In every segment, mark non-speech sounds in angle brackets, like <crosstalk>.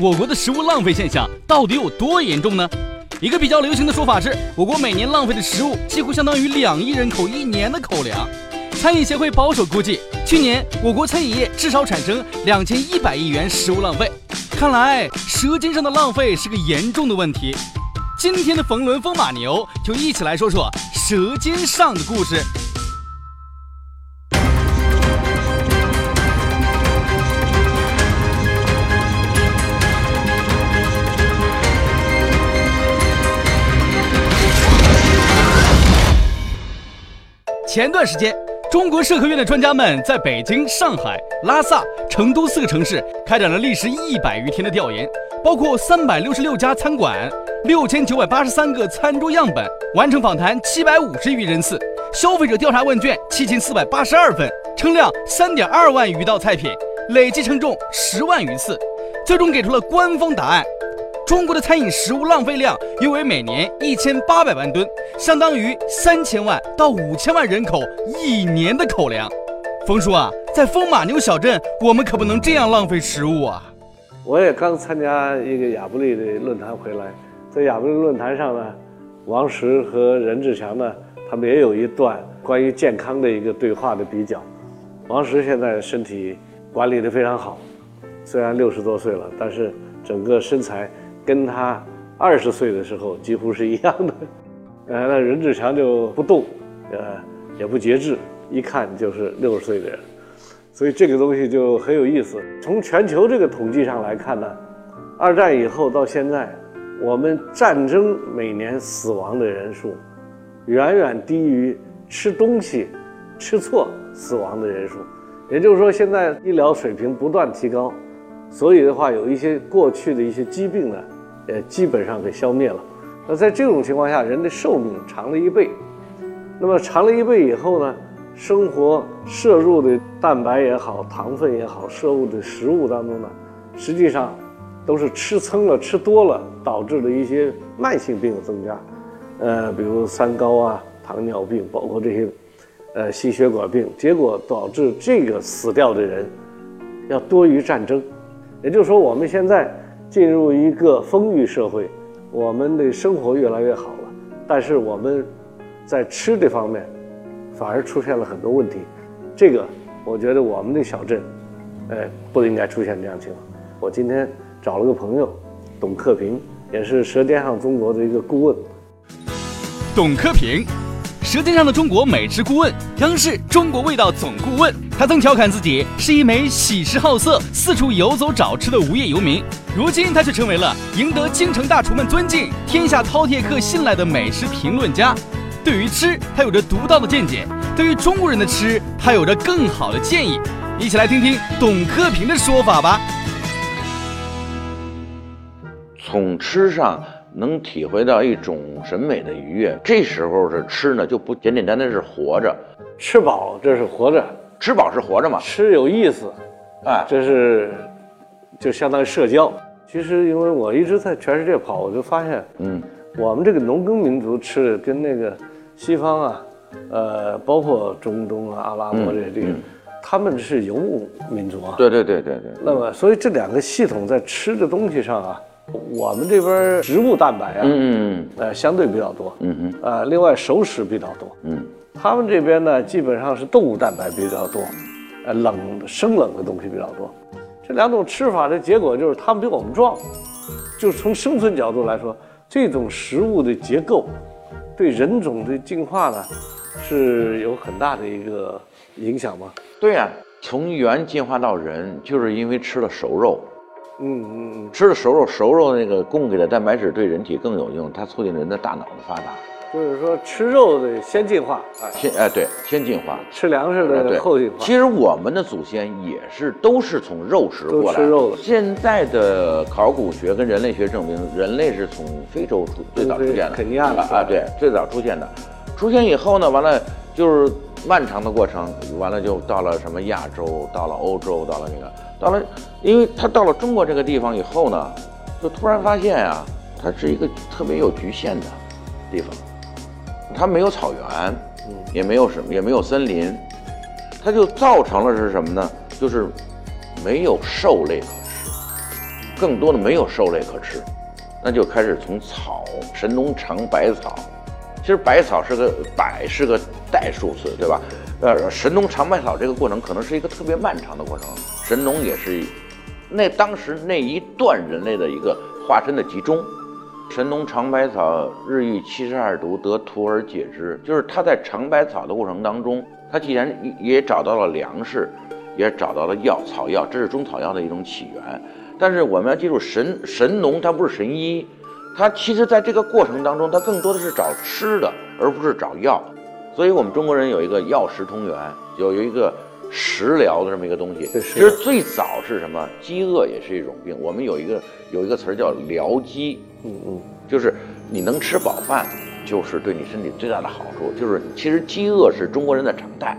我国的食物浪费现象到底有多严重呢？一个比较流行的说法是，我国每年浪费的食物几乎相当于两亿人口一年的口粮。餐饮协会保守估计，去年我国餐饮业至少产生两千一百亿元食物浪费。看来，舌尖上的浪费是个严重的问题。今天的冯仑风马牛就一起来说说舌尖上的故事。前段时间，中国社科院的专家们在北京、上海、拉萨、成都四个城市开展了历时一百余天的调研，包括三百六十六家餐馆、六千九百八十三个餐桌样本，完成访谈七百五十余人次，消费者调查问卷七千四百八十二份，称量三点二万余道菜品，累计称重十万余次，最终给出了官方答案。中国的餐饮食物浪费量约为每年一千八百万吨，相当于三千万到五千万人口一年的口粮。冯叔啊，在风马牛小镇，我们可不能这样浪费食物啊！我也刚参加一个亚布力的论坛回来，在亚布力论坛上呢，王石和任志强呢，他们也有一段关于健康的一个对话的比较。王石现在身体管理的非常好，虽然六十多岁了，但是整个身材。跟他二十岁的时候几乎是一样的，<laughs> 呃，那任志强就不动，呃，也不节制，一看就是六十岁的人，所以这个东西就很有意思。从全球这个统计上来看呢，二战以后到现在，我们战争每年死亡的人数，远远低于吃东西吃错死亡的人数，也就是说，现在医疗水平不断提高，所以的话，有一些过去的一些疾病呢。呃，基本上给消灭了。那在这种情况下，人的寿命长了一倍。那么长了一倍以后呢，生活摄入的蛋白也好，糖分也好，摄入的食物当中呢，实际上都是吃撑了、吃多了导致的一些慢性病的增加。呃，比如三高啊、糖尿病，包括这些呃心血管病，结果导致这个死掉的人要多于战争。也就是说，我们现在。进入一个丰裕社会，我们的生活越来越好了，但是我们在吃这方面反而出现了很多问题。这个我觉得我们的小镇，哎，不应该出现这样情况。我今天找了个朋友，董克平，也是《舌尖上中国》的一个顾问。董克平。《舌尖上的中国》美食顾问，央视中国味道总顾问。他曾调侃自己是一枚喜食好色、四处游走找吃的无业游民。如今，他却成为了赢得京城大厨们尊敬、天下饕餮客信赖的美食评论家。对于吃，他有着独到的见解；对于中国人的吃，他有着更好的建议。一起来听听董克平的说法吧。从吃上。能体会到一种审美的愉悦，这时候是吃呢，就不简简单单是活着，吃饱这是活着，吃饱是活着嘛，吃有意思，哎，这是就相当于社交。其实因为我一直在全世界跑，我就发现，嗯，我们这个农耕民族吃的跟那个西方啊，呃，包括中东啊、阿拉伯这些地方，他们是游牧民族啊，对对对对对。那么所以这两个系统在吃的东西上啊。我们这边植物蛋白啊，嗯嗯，呃，相对比较多，嗯嗯，呃，另外熟食比较多，嗯，他们这边呢，基本上是动物蛋白比较多，呃，冷生冷的东西比较多，这两种吃法的结果就是他们比我们壮，就是从生存角度来说，这种食物的结构对人种的进化呢是有很大的一个影响吗？对呀，从猿进化到人，就是因为吃了熟肉。嗯嗯嗯，吃了熟肉，熟肉那个供给的蛋白质对人体更有用，它促进人的大脑的发达。就是说，吃肉得先进化，先哎对，先进化；吃粮食的后进化。其实我们的祖先也是都是从肉食过来。吃肉的。现在的考古学跟人类学证明，人类是从非洲出最早出现的。肯尼亚的啊，对，最早出现的。出现以后呢，完了就是漫长的过程，完了就到了什么亚洲，到了欧洲，到了那个。到了，因为他到了中国这个地方以后呢，就突然发现啊，它是一个特别有局限的地方，它没有草原，嗯，也没有什么，也没有森林，它就造成了是什么呢？就是没有兽类可吃，更多的没有兽类可吃，那就开始从草，神农尝百草。其实百草是个百是个代数词，对吧？呃，神农尝百草这个过程可能是一个特别漫长的过程。神农也是那当时那一段人类的一个化身的集中。神农尝百草，日遇七十二毒，得徒而解之。就是他在尝百草的过程当中，他既然也找到了粮食，也找到了药草药，这是中草药的一种起源。但是我们要记住，神神农他不是神医，他其实在这个过程当中，他更多的是找吃的，而不是找药。所以我们中国人有一个药食同源，有有一个食疗的这么一个东西。其实最早是什么？饥饿也是一种病。我们有一个有一个词儿叫疗饥。嗯嗯，就是你能吃饱饭，就是对你身体最大的好处。就是其实饥饿是中国人的常态，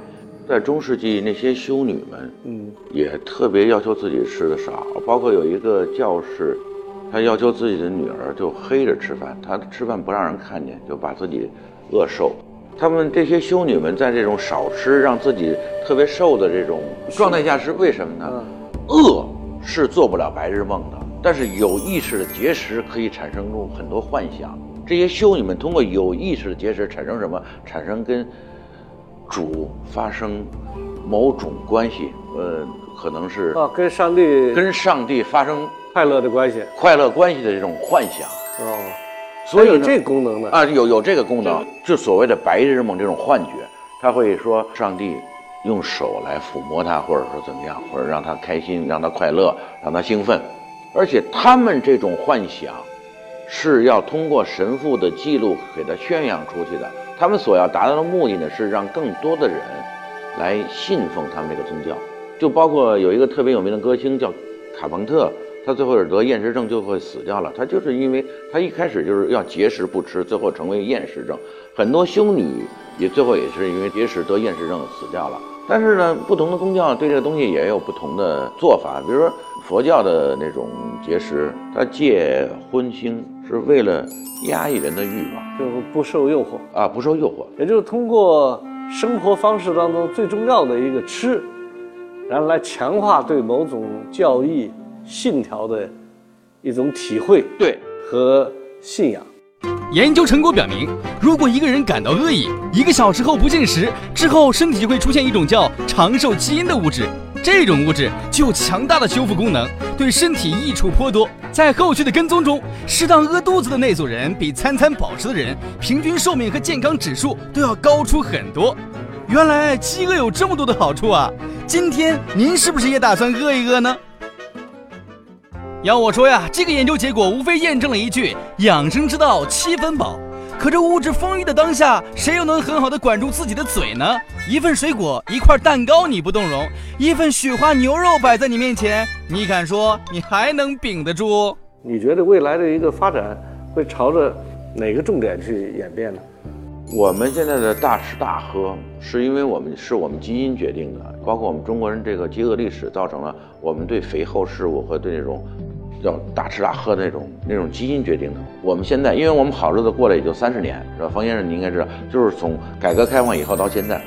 在中世纪那些修女们，嗯，也特别要求自己吃的少。包括有一个教士，他要求自己的女儿就黑着吃饭，他吃饭不让人看见，就把自己饿瘦。他们这些修女们在这种少吃，让自己特别瘦的这种状态下是为什么呢？饿是做不了白日梦的。但是有意识的节食可以产生出很多幻想。这些修女们通过有意识的节食产生什么？产生跟主发生某种关系，呃，可能是啊，跟上帝跟上帝发生快乐的关系，快乐关系的这种幻想。哦，所以有这功能呢啊，有有这个功能，就所谓的白日梦这种幻觉，他会说上帝用手来抚摸他，或者说怎么样，或者让他开心，让他快乐，让他兴奋。而且他们这种幻想，是要通过神父的记录给他宣扬出去的。他们所要达到的目的呢，是让更多的人来信奉他们这个宗教。就包括有一个特别有名的歌星叫卡朋特，他最后是得厌食症就会死掉了。他就是因为他一开始就是要节食不吃，最后成为厌食症。很多修女也最后也是因为节食得厌食症死掉了。但是呢，不同的宗教对这个东西也有不同的做法，比如说。佛教的那种节食，它戒荤腥是为了压抑人的欲望，就不受诱惑啊，不受诱惑，也就是通过生活方式当中最重要的一个吃，然后来强化对某种教义信条的一种体会，对和信仰。研究成果表明，如果一个人感到饿意，一个小时后不进食之后，身体就会出现一种叫长寿基因的物质。这种物质具有强大的修复功能，对身体益处颇多。在后续的跟踪中，适当饿肚子的那组人比餐餐饱食的人，平均寿命和健康指数都要高出很多。原来饥饿有这么多的好处啊！今天您是不是也打算饿一饿呢？要我说呀，这个研究结果无非验证了一句：养生之道七分饱。可这物质丰裕的当下，谁又能很好的管住自己的嘴呢？一份水果，一块蛋糕，你不动容；一份雪花牛肉摆在你面前，你敢说你还能顶得住？你觉得未来的一个发展会朝着哪个重点去演变呢？我们现在的大吃大喝，是因为我们是我们基因决定的，包括我们中国人这个饥饿历史，造成了我们对肥厚事物和对那种。要大吃大喝的那种那种基因决定的。我们现在，因为我们好日子过了也就三十年，是吧？冯先生，你应该知道，就是从改革开放以后到现在，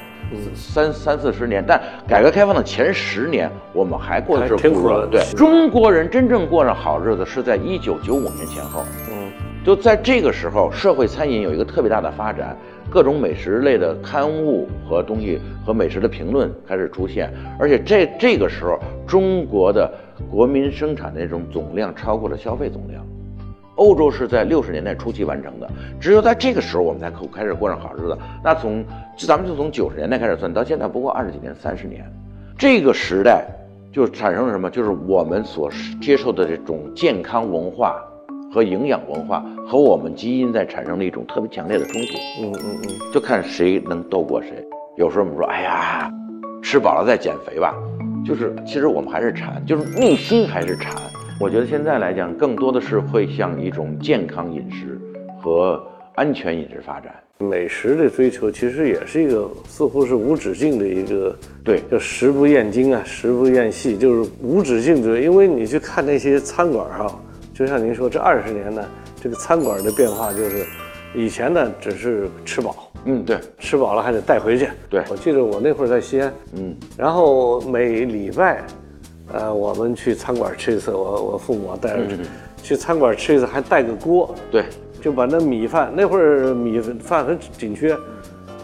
三三四十年。但改革开放的前十年，我们还过的是苦日子。对，中国人真正过上好日子是在一九九五年前后。嗯，就在这个时候，社会餐饮有一个特别大的发展，各种美食类的刊物和东西和美食的评论开始出现，而且这这个时候，中国的。国民生产的那种总量超过了消费总量，欧洲是在六十年代初期完成的，只有在这个时候我们才可开始过上好日子。那从咱们就从九十年代开始算，到现在不过二十几年、三十年，这个时代就产生了什么？就是我们所接受的这种健康文化和营养文化和我们基因在产生了一种特别强烈的冲突。嗯嗯嗯，就看谁能斗过谁。有时候我们说，哎呀，吃饱了再减肥吧。就是，其实我们还是馋，就是内心还是馋。我觉得现在来讲，更多的是会向一种健康饮食和安全饮食发展。美食的追求其实也是一个似乎是无止境的一个，对，叫食不厌精啊，食不厌细，就是无止境的。因为你去看那些餐馆哈，就像您说，这二十年呢，这个餐馆的变化就是，以前呢只是吃饱。嗯，对，吃饱了还得带回去。对，我记得我那会儿在西安，嗯，然后每礼拜呃，我们去餐馆吃一次，我我父母带着去，去餐馆吃一次还带个锅，对，就把那米饭那会儿米饭很紧缺，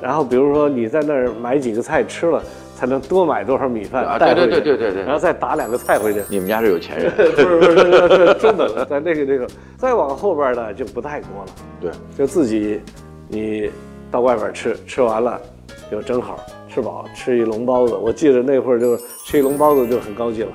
然后比如说你在那儿买几个菜吃了，才能多买多少米饭啊对带回去，对对对对对然后再打两个菜回去。你们家是有钱人，不 <laughs> 是不是真的，在那个那个，再往后边呢就不太多了，对，就自己你到外边吃，吃完了就正好吃饱，吃一笼包子。我记得那会儿就是吃一笼包子就很高级了。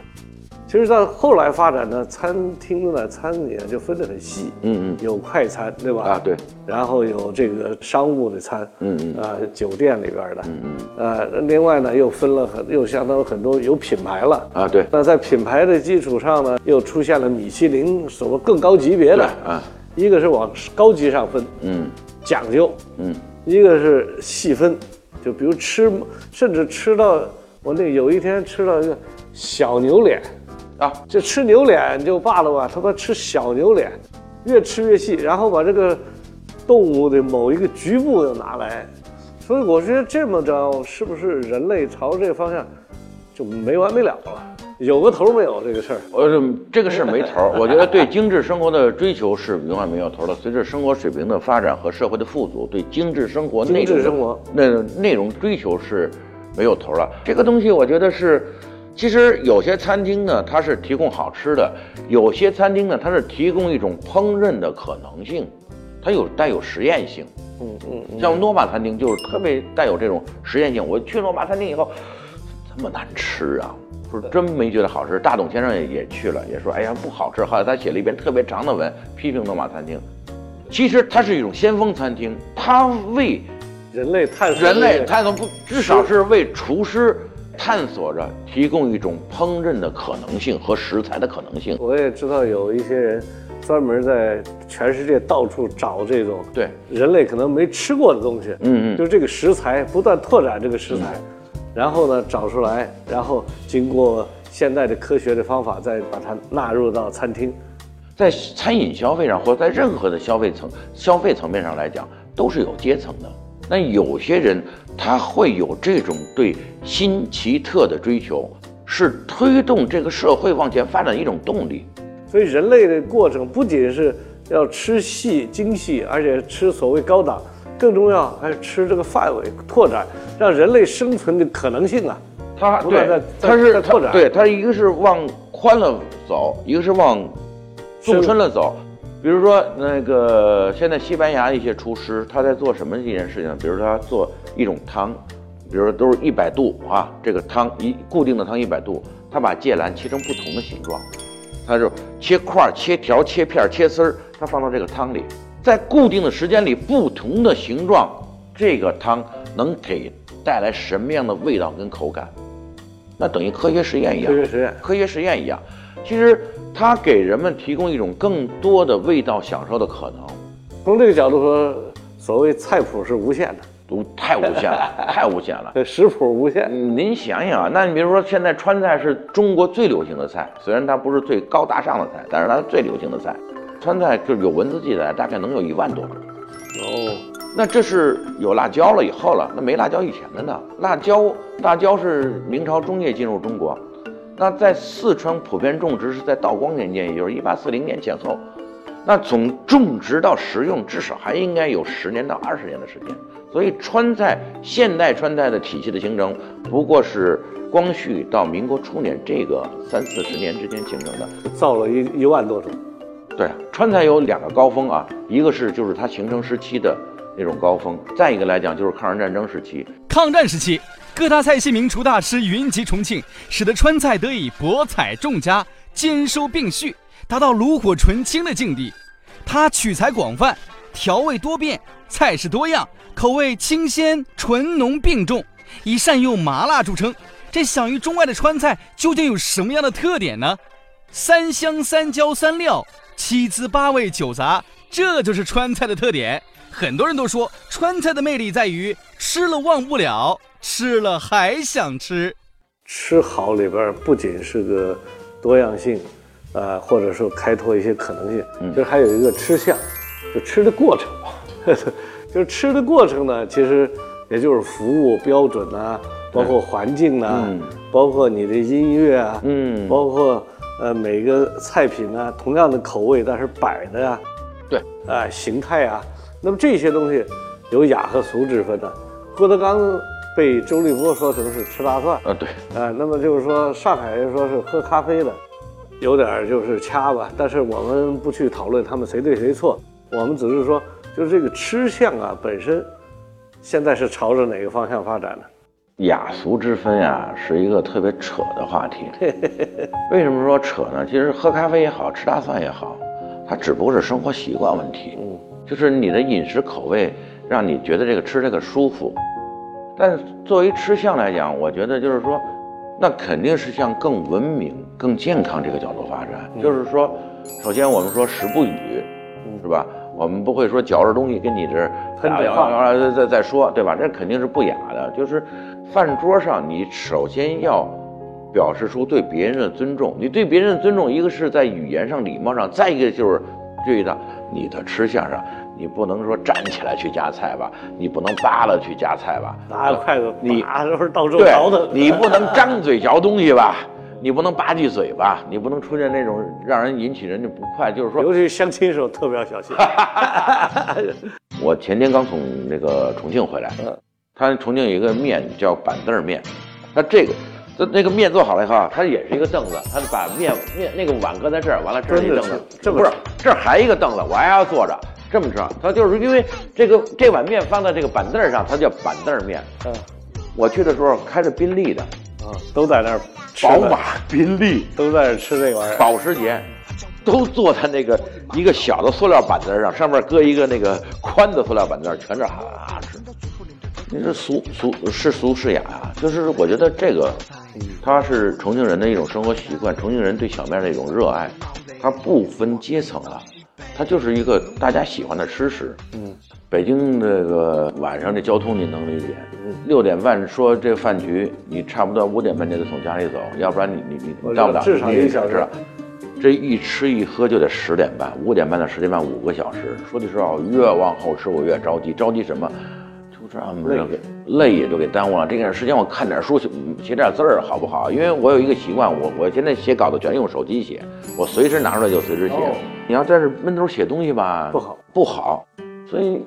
其实到后来发展呢，餐厅呢餐饮就分得很细，嗯嗯。有快餐对吧？啊对，然后有这个商务的餐，嗯嗯。啊、酒店里边的，嗯嗯，呃，另外呢又分了很，又相当于很多有品牌了，啊对，那在品牌的基础上呢，又出现了米其林什么更高级别的。啊，一个是往高级上分，嗯。讲究，嗯。一个是细分，就比如吃，甚至吃到我那有一天吃到一个小牛脸，啊，这吃牛脸就罢了吧，他妈吃小牛脸，越吃越细，然后把这个动物的某一个局部又拿来，所以我觉得这么着是不是人类朝这个方向就没完没了了？有个头没有这个事儿？我这这个事儿没头儿，<laughs> 我觉得对精致生活的追求是永远没有头儿的。随着生活水平的发展和社会的富足，对精致生活内容的精致生活那内容追求是没有头儿了。这个东西我觉得是，其实有些餐厅呢，它是提供好吃的；有些餐厅呢，它是提供一种烹饪的可能性，它有带有实验性。嗯嗯嗯，像诺玛餐厅就是特别带有这种实验性。我去诺玛餐厅以后，这么难吃啊！说真没觉得好吃。大董先生也也去了，也说哎呀不好吃。后来他写了一篇特别长的文批评诺玛餐厅。其实它是一种先锋餐厅，它为人类探索人类探索不，至少是为厨师探索着提供一种烹饪的可能性和食材的可能性。我也知道有一些人专门在全世界到处找这种对，人类可能没吃过的东西，嗯嗯就是这个食材不断拓展这个食材，然后呢找出来，然后经过现代的科学的方法再把它纳入到餐厅。在餐饮消费上，或者在任何的消费层消费层面上来讲，都是有阶层的。那有些人他会有这种对新奇特的追求，是推动这个社会往前发展的一种动力。所以人类的过程不仅是要吃细精细，而且吃所谓高档，更重要还是吃这个范围拓展，让人类生存的可能性啊。它不断对在在他是在拓展对它一个是往宽了走，一个是往纵深了走。比如说那个现在西班牙一些厨师他在做什么一件事情呢？比如说他做一种汤，比如说都是一百度啊，这个汤一固定的汤一百度，他把芥蓝切成不同的形状，他就切块儿、切条、切片儿、切丝儿，他放到这个汤里，在固定的时间里，不同的形状，这个汤能给带来什么样的味道跟口感？那等于科学实验一样，科学实验科学实验一样。其实它给人们提供一种更多的味道享受的可能，从这个角度说，所谓菜谱是无限的，都太无限了，<laughs> 太无限了。对，食谱无限。嗯您想想啊，那你比如说现在川菜是中国最流行的菜，虽然它不是最高大上的菜，但是它是最流行的菜。川菜就是有文字记载，大概能有一万多种。哦，那这是有辣椒了以后了，那没辣椒以前的呢？辣椒，辣椒是明朝中叶进入中国，那在四川普遍种植是在道光年间，也就是一八四零年前后。那从种植到食用，至少还应该有十年到二十年的时间。所以川菜现代川菜的体系的形成，不过是光绪到民国初年这个三四十年之间形成的。造了一一万多种。对，川菜有两个高峰啊，一个是就是它形成时期的那种高峰，再一个来讲就是抗日战争时期。抗战时期，各大菜系名厨大师云集重庆，使得川菜得以博采众家，兼收并蓄，达到炉火纯青的境地。它取材广泛，调味多变，菜式多样，口味清鲜纯浓并重，以善用麻辣著称。这享誉中外的川菜究竟有什么样的特点呢？三香三椒三料，七滋八味九杂，这就是川菜的特点。很多人都说川菜的魅力在于吃了忘不了，吃了还想吃。吃好里边不仅是个多样性，呃，或者说开拓一些可能性，就是还有一个吃相，就吃的过程。<laughs> 就是吃的过程呢，其实也就是服务标准啊，包括环境啊，嗯包括你的音乐啊，嗯，包括呃每个菜品啊，同样的口味，但是摆的呀、对，啊、形态啊，那么这些东西有雅和俗之分的。郭德纲被周立波说成是吃大蒜，呃对，啊，那么就是说上海人说是喝咖啡的，有点儿就是掐吧。但是我们不去讨论他们谁对谁错，我们只是说，就是这个吃相啊本身，现在是朝着哪个方向发展的？雅俗之分啊，是一个特别扯的话题。为什么说扯呢？其实喝咖啡也好，吃大蒜也好，它只不过是生活习惯问题。嗯，就是你的饮食口味让你觉得这个吃这个舒服。但是作为吃相来讲，我觉得就是说，那肯定是向更文明、更健康这个角度发展。就是说，首先我们说食不语，是吧？我们不会说嚼着东西跟你这儿喷嘴话啊再再再说，对吧？这肯定是不雅的。就是饭桌上，你首先要表示出对别人的尊重。你对别人的尊重，一个是在语言上、礼貌上，再一个就是注意到你的吃相上，你不能说站起来去夹菜吧，你不能扒拉去夹菜吧，拿个筷子你打都是到处对倒腾，，你 <laughs> 不能张嘴嚼东西吧，你不能吧唧嘴吧，你不能出现那种让人引起人家不快，就是说尤其是相亲时候特别要小心。<laughs> <laughs> 我前天刚从那个重庆回来嗯，他重庆有一个面叫板凳面，那这个。这那个面做好了以后啊，它也是一个凳子，它把面面那个碗搁在这儿，完了这儿一凳子这么不是这儿还一个凳子，我还要坐着，这么着。它就是因为这个这碗面放在这个板凳上，它叫板凳面。嗯我去的时候开着宾利的，啊，都在那儿宝马、宾利、都在那儿吃这玩意儿。保时捷，都坐在那个一个小的塑料板凳上，上面搁一个那个宽的塑料板凳，全是哈哈吃。你是俗俗是俗是雅啊，就是我觉得这个，它是重庆人的一种生活习惯，重庆人对小面的一种热爱，它不分阶层了，它就是一个大家喜欢的吃食。嗯，北京这个晚上这交通您能理解？六点半说这个饭局，你差不多五点半就得从家里走，要不然你你你你到不了，至少一个小时这一吃一喝就得十点半，五点半到十点半五个小时。说句实话，我越往后吃我越着急，着急什么？就这么着给累也就给耽误了。这点时间我看点书写写点字儿好不好？因为我有一个习惯，我我现在写稿子全用手机写，我随时拿出来就随时写。哦你要在这闷头写东西吧，不好不好。所以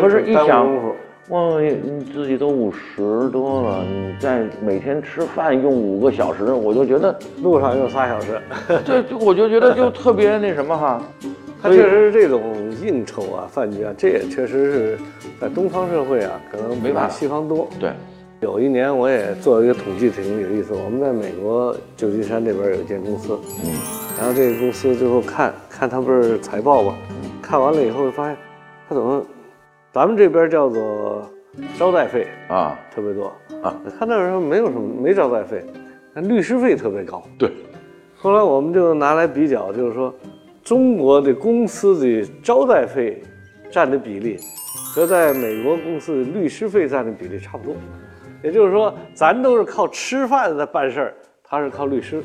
可是一想耽误功夫。哇，你自己都五十多了，你再每天吃饭用五个小时，我就觉得，路上用仨小时，这就我就觉得就特别那什么哈。它确实是这种应酬啊、饭局啊，这也确实是在东方社会啊，可能没办法西方多。对，有一年我也做了一个统计，挺有意思。我们在美国旧金山这边有一间公司，嗯，然后这个公司最后看看他不是财报吧，看完了以后发现，他怎么，咱们这边叫做招待费啊，特别多啊，他那时候没有什么没招待费，但律师费特别高。对，后来我们就拿来比较，就是说，中国的公司的招待费占的比例，和在美国公司的律师费占的比例差不多。也就是说，咱都是靠吃饭在办事儿，他是靠律师。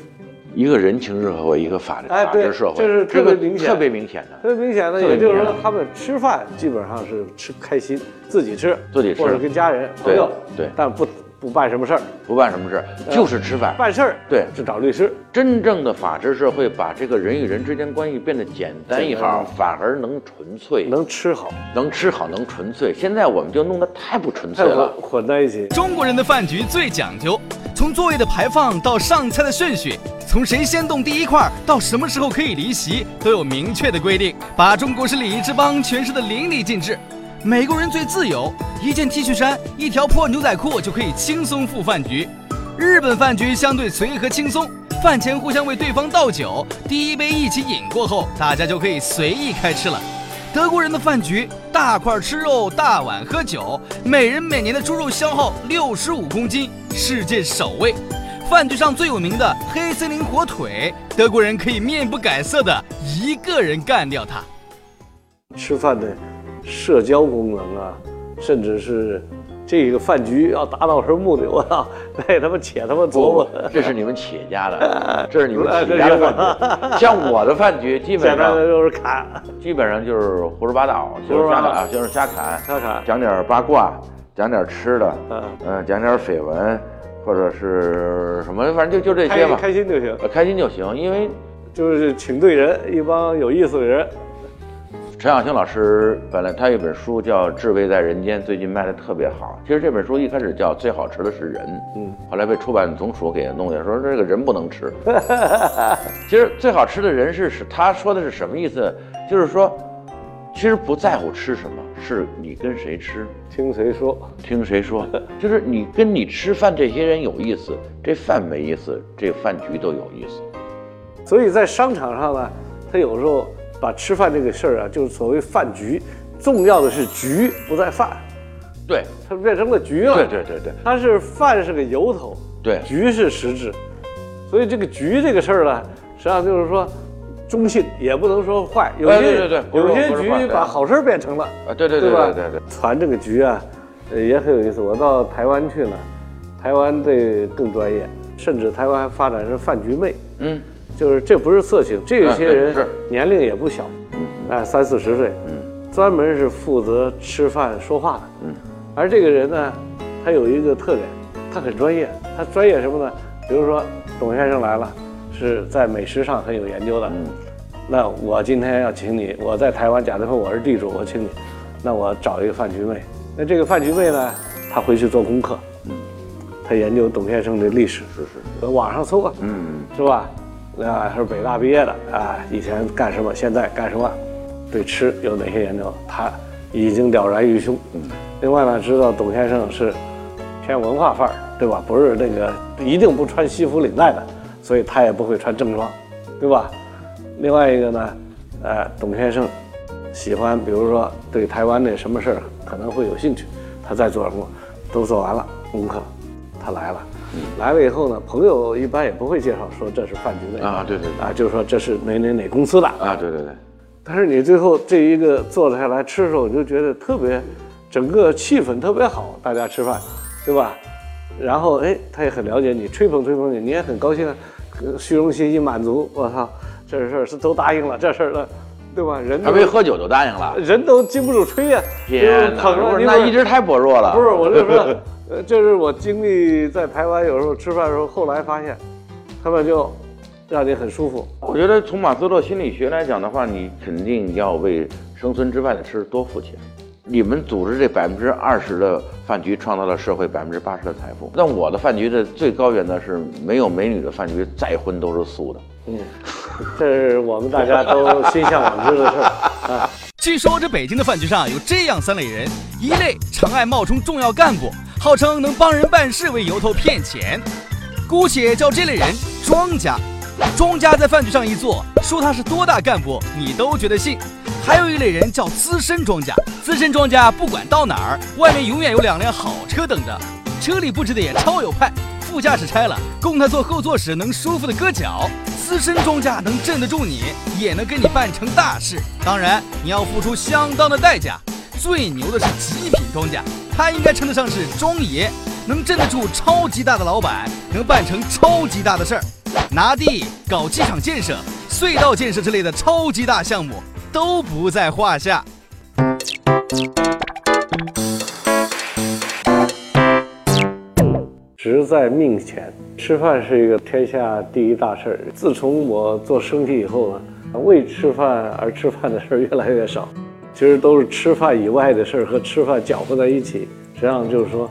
一个人情社会，一个法哎对法治社会，这是特别明显特别明显的。特别明显的，也就是，说他们吃饭基本上是吃开心，自己吃，自己吃或者跟家人朋友，对但不不办什么事儿，不办什么事儿，就是吃饭。办事儿对是找律师。真正的法治社会，把这个人与人之间关系变得简单一号，反而能纯粹，能吃好，能吃好，能纯粹。现在我们就弄得太不纯粹了。混在一起。中国人的饭局最讲究，从座位的排放到上菜的顺序，从谁先动第一块到什么时候可以离席，都有明确的规定，把中国式礼仪之邦诠释的淋漓尽致。美国人最自由，一件 T 恤衫、一条破牛仔裤就可以轻松赴饭局。日本饭局相对随和轻松，饭前互相为对方倒酒，第一杯一起饮过后，大家就可以随意开吃了。德国人的饭局，大块吃肉，大碗喝酒，每人每年的猪肉消耗六十五公斤，世界首位。饭局上最有名的黑森林火腿，德国人可以面不改色的一个人干掉它。吃饭的社交功能啊，甚至是这个饭局要达到什么目的，我操，<laughs> 那他妈且他妈琢磨。这是你们企业家的，<laughs> 这是你们哎企业家的饭局。像我的饭局，基本上 <laughs> 就是砍，基本上就是胡说八道，就是瞎侃，就是瞎侃，瞎侃讲点八卦，讲点吃的，嗯嗯，讲点绯闻，或者是什么，反正就就这些开吧，开心就行，呃开心就行。因为就是请对人，一帮有意思的人。陈小青老师本来他有一本书叫《至味在人间》，最近卖的特别好。其实这本书一开始叫《最好吃的是人》，嗯，后来被出版总署给弄下，说这个人不能吃。<laughs> 其实最好吃的人是是他说的是什么意思？就是说，其实不在乎吃什么，是你跟谁吃，听谁说？听谁说，就是你跟你吃饭这些人有意思，这饭没意思，这饭局都有意思。所以在商场上呢，他有时候把吃饭这个事儿啊，就是所谓饭局，重要的是局，不在饭，对，它变成了局了。对对对对它是饭是个由头，对局是实质，所以这个局这个事儿呢，实际上就是说中性，也不能说坏。有些、哎对对对有些局把好事儿变成了，啊，对对对吧？对对对，传这个局啊，呃也很有意思。我到台湾去了，台湾这更专业，甚至台湾还发展是饭局妹，嗯，就是这不是色情，这些人年龄也不小，哎，三四十岁，嗯。专门是负责吃饭说话的，嗯，而这个人呢，他有一个特点，他很专业，他专业什么呢？比如说董先生来了，是在美食上很有研究的，嗯。那我今天要请你，我在台湾，假如说我是地主，我请你，那我找一个饭局妹，那这个饭局妹呢，她回去做功课，嗯，她研究董先生的历史，是是，搁网上搜啊，嗯。是吧？啊，是北大毕业的啊，以前干什么，现在干什么，对吃有哪些研究，他已经了然于胸。嗯另外呢，知道董先生是偏文化范儿，对吧？不是那个一定不穿西服领带的，所以他也不会穿正装，对吧？另外一个呢，呃，董先生喜欢，比如说对台湾的什么事儿可能会有兴趣，他在做什么，都做完了功课，他来了。来了以后呢，朋友一般也不会介绍说这是饭局内啊对对对。啊，就是说这是哪哪哪公司的。啊，对对对，但是你最后这一个坐了下来吃的时候，你就觉得特别，整个气氛特别好，大家吃饭，对吧？然后哎，他也很了解你，吹捧吹捧你，你也很高兴虚荣心一满足，我操，这事儿是都答应了，这事儿呢，对吧？人还没喝酒就答应了，人都经不住吹呀、天就是哪，那意志太薄弱了，不是，我就说，呃，这是我经历在台湾有时候吃饭的时候，后来发现，他们就让你很舒服。我觉得从马斯洛心理学来讲的话，你肯定要为生存之外的吃多付钱。你们组织这百分之二十的饭局，创造了社会百分之八十的财富。那我的饭局的最高原则是，没有美女的饭局，再荤都是素的。嗯，这是我们大家都心向往之的事儿 <laughs> 啊。据说这北京的饭局上有这样三类人：一类常爱冒充重要干部，号称能帮人办事为由头骗钱，姑且叫这类人庄家。庄家在饭局上一坐，说他是多大干部，你都觉得信。还有一类人叫资深庄家，资深庄家不管到哪儿，外面永远有两辆好车等着，车里布置的也超有派，副驾驶拆了，供他坐后座时能舒服的搁脚。资深庄家能镇得住你，也能跟你办成大事。当然，你要付出相当的代价。最牛的是极品庄家，他应该称得上是庄爷，能镇得住超级大的老板，能办成超级大的事儿。拿地、搞机场建设、隧道建设之类的超级大项目都不在话下。职在命前，吃饭是一个天下第一大事儿。自从我做生意以后呢，为吃饭而吃饭的事儿越来越少，其实都是吃饭以外的事儿和吃饭搅和在一起。实际上就是说，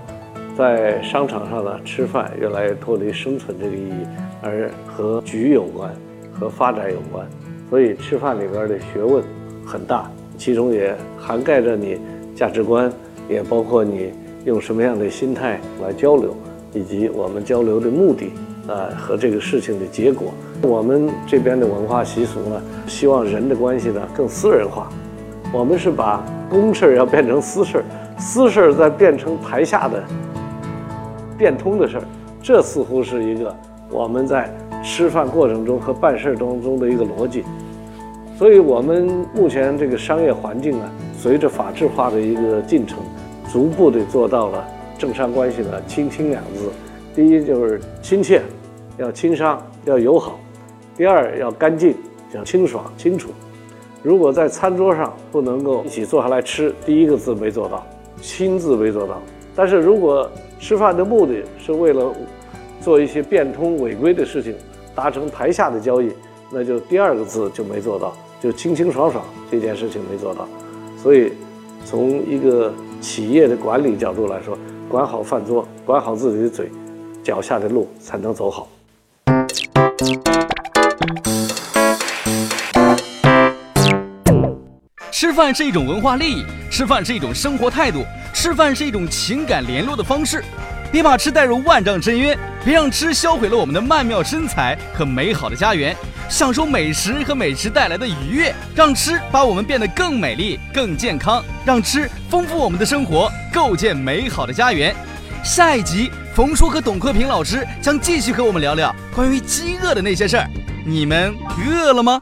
在商场上呢，吃饭越来越脱离生存这个意义，而和局有关，和发展有关。所以吃饭里边的学问很大，其中也涵盖着你价值观，也包括你用什么样的心态来交流。以及我们交流的目的啊和这个事情的结果，我们这边的文化习俗呢，希望人的关系呢更私人化。我们是把公事儿要变成私事儿，私事儿再变成台下的变通的事儿，这似乎是一个我们在吃饭过程中和办事儿当中的一个逻辑。所以，我们目前这个商业环境啊，随着法制化的一个进程，逐步的做到了。政商关系的“亲亲”两字，第一就是亲切，要亲商，要友好；第二要干净，要清爽清楚。如果在餐桌上不能够一起坐下来吃，第一个字没做到，亲字没做到。但是如果吃饭的目的是为了做一些变通违规的事情，达成台下的交易，那就第二个字就没做到，就清清爽爽这件事情没做到。所以，从一个企业的管理角度来说，管好饭桌，管好自己的嘴，脚下的路才能走好。吃饭是一种文化利益，吃饭是一种生活态度，吃饭是一种情感联络的方式。别把吃带入万丈深渊，别让吃销毁了我们的曼妙身材和美好的家园。享受美食和美食带来的愉悦，让吃把我们变得更美丽、更健康，让吃丰富我们的生活，构建美好的家园。下一集，冯叔和董克平老师将继续和我们聊聊关于饥饿的那些事儿。你们饿了吗？